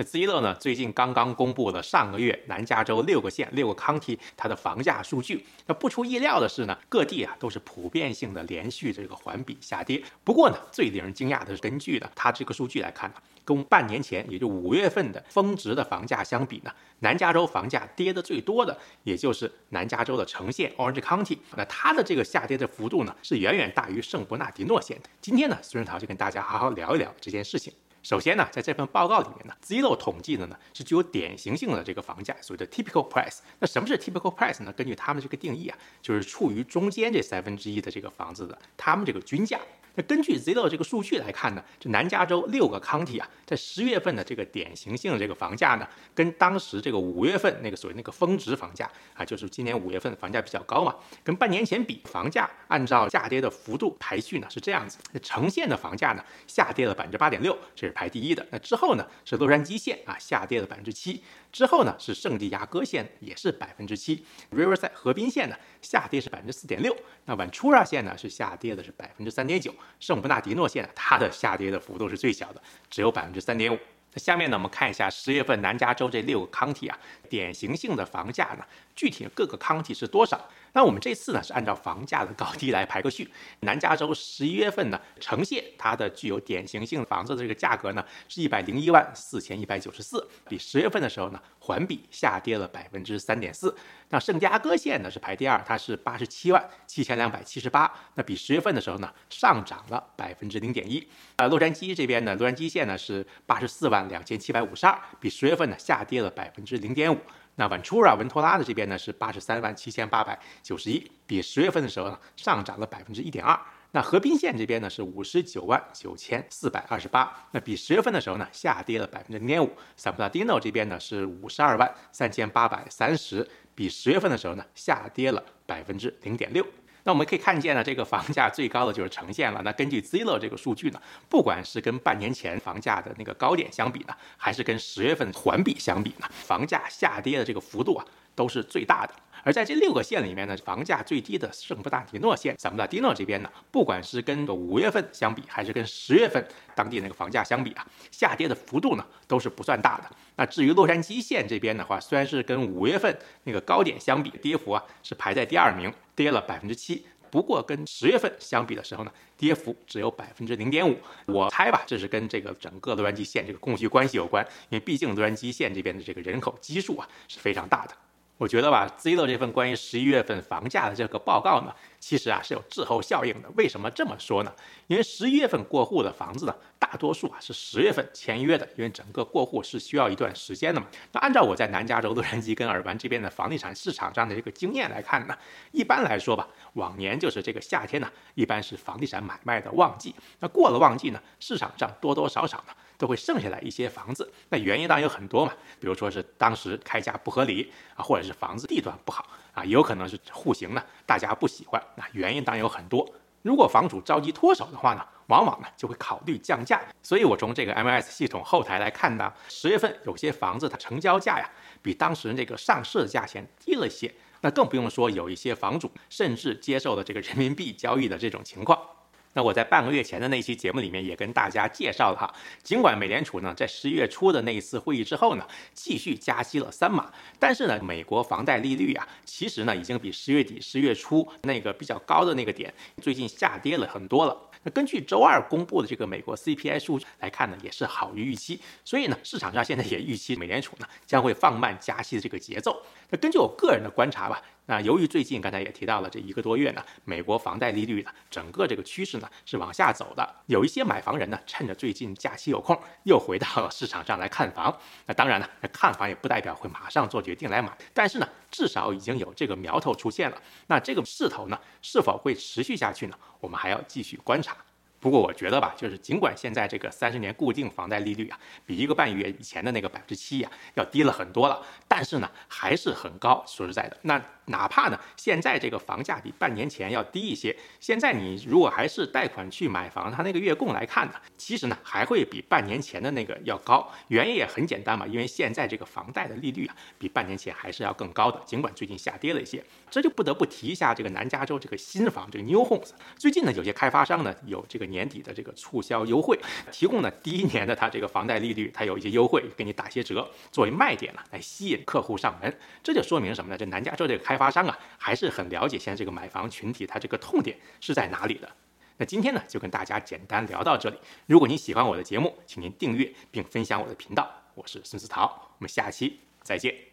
那 Zillow 呢，最近刚刚公布了上个月南加州六个县、六个 county 它的房价数据。那不出意料的是呢，各地啊都是普遍性的连续这个环比下跌。不过呢，最令人惊讶的是，根据呢它这个数据来看呢，跟半年前也就五月份的峰值的房价相比呢，南加州房价跌的最多的，也就是南加州的城县 Orange County。那它的这个下跌的幅度呢，是远远大于圣伯纳迪诺县的。今天呢，孙仁涛就跟大家好好聊一聊这件事情。首先呢，在这份报告里面呢，Zillow 统计的呢是具有典型性的这个房价，所谓的 typical price。那什么是 typical price 呢？根据他们这个定义啊，就是处于中间这三分之一的这个房子的他们这个均价。根据 Zillow 这个数据来看呢，这南加州六个 county 啊，在十月份的这个典型性的这个房价呢，跟当时这个五月份那个所谓那个峰值房价啊，就是今年五月份房价比较高嘛，跟半年前比，房价按照下跌的幅度排序呢是这样子。那城县的房价呢下跌了百分之八点六，这是排第一的。那之后呢是洛杉矶县啊下跌了百分之七，之后呢是圣地亚哥县也是百分之七，Riverside 河滨县呢下跌是百分之四点六，那 Ventura 县呢是下跌的是百分之三点九。圣伯纳迪诺县它的下跌的幅度是最小的，只有百分之三点五。那下面呢，我们看一下十月份南加州这六个 county 啊，典型性的房价呢，具体各个 county 是多少？那我们这次呢是按照房价的高低来排个序。南加州十一月份呢，城县它的具有典型性房子的这个价格呢是一百零一万四千一百九十四，比十月份的时候呢环比下跌了百分之三点四。那圣地亚哥县呢是排第二，它是八十七万七千两百七十八，那比十月份的时候呢上涨了百分之零点一。呃，洛杉矶这边呢，洛杉矶县呢是八十四万两千七百五十二，比十月份呢下跌了百分之零点五。那 Ventura 文托拉的这边呢是八十三万七千八百九十一，比十月份的时候呢上涨了百分之一点二。那河滨县这边呢是五十九万九千四百二十八，那比十月份的时候呢下跌了百分之零点五。sabadino 这边呢是五十二万三千八百三十，比十月份的时候呢下跌了百分之零点六。那我们可以看见呢，这个房价最高的就是呈现了。那根据 Zillow 这个数据呢，不管是跟半年前房价的那个高点相比呢，还是跟十月份环比相比呢，房价下跌的这个幅度啊，都是最大的。而在这六个县里面呢，房价最低的圣弗大迪诺县，圣弗大迪诺这边呢，不管是跟五月份相比，还是跟十月份当地那个房价相比啊，下跌的幅度呢都是不算大的。那至于洛杉矶县这边的话，虽然是跟五月份那个高点相比，跌幅啊是排在第二名，跌了百分之七。不过跟十月份相比的时候呢，跌幅只有百分之零点五。我猜吧，这是跟这个整个洛杉矶县这个供需关系有关，因为毕竟洛杉矶县这边的这个人口基数啊是非常大的。我觉得吧，Zillow 这份关于十一月份房价的这个报告呢，其实啊是有滞后效应的。为什么这么说呢？因为十一月份过户的房子呢，大多数啊是十月份签约的，因为整个过户是需要一段时间的嘛。那按照我在南加州洛杉矶跟尔湾这边的房地产市场上的这个经验来看呢，一般来说吧，往年就是这个夏天呢，一般是房地产买卖的旺季。那过了旺季呢，市场上多多少少呢。都会剩下来一些房子，那原因当然有很多嘛，比如说是当时开价不合理啊，或者是房子地段不好啊，也有可能是户型呢大家不喜欢，那原因当然有很多。如果房主着急脱手的话呢，往往呢就会考虑降价。所以我从这个 MS 系统后台来看呢，十月份有些房子它成交价呀比当时这个上市的价钱低了些，那更不用说有一些房主甚至接受了这个人民币交易的这种情况。那我在半个月前的那期节目里面也跟大家介绍了哈，尽管美联储呢在十一月初的那一次会议之后呢，继续加息了三码，但是呢，美国房贷利率啊，其实呢已经比十月底、十月初那个比较高的那个点，最近下跌了很多了。那根据周二公布的这个美国 CPI 数据来看呢，也是好于预期，所以呢，市场上现在也预期美联储呢将会放慢加息的这个节奏。那根据我个人的观察吧。那由于最近刚才也提到了这一个多月呢，美国房贷利率呢整个这个趋势呢是往下走的，有一些买房人呢趁着最近假期有空，又回到市场上来看房。那当然呢，看房也不代表会马上做决定来买，但是呢，至少已经有这个苗头出现了。那这个势头呢是否会持续下去呢？我们还要继续观察。不过我觉得吧，就是尽管现在这个三十年固定房贷利率啊，比一个半月以前的那个百分之七呀要低了很多了，但是呢还是很高。说实在的，那哪怕呢现在这个房价比半年前要低一些，现在你如果还是贷款去买房，它那个月供来看呢，其实呢还会比半年前的那个要高。原因也很简单嘛，因为现在这个房贷的利率啊比半年前还是要更高的，尽管最近下跌了一些。这就不得不提一下这个南加州这个新房这个 New Homes，最近呢有些开发商呢有这个。年底的这个促销优惠，提供呢第一年的它这个房贷利率，它有一些优惠，给你打些折，作为卖点呢来吸引客户上门。这就说明什么呢？这南加州这个开发商啊，还是很了解现在这个买房群体，它这个痛点是在哪里的。那今天呢，就跟大家简单聊到这里。如果您喜欢我的节目，请您订阅并分享我的频道。我是孙思桃，我们下期再见。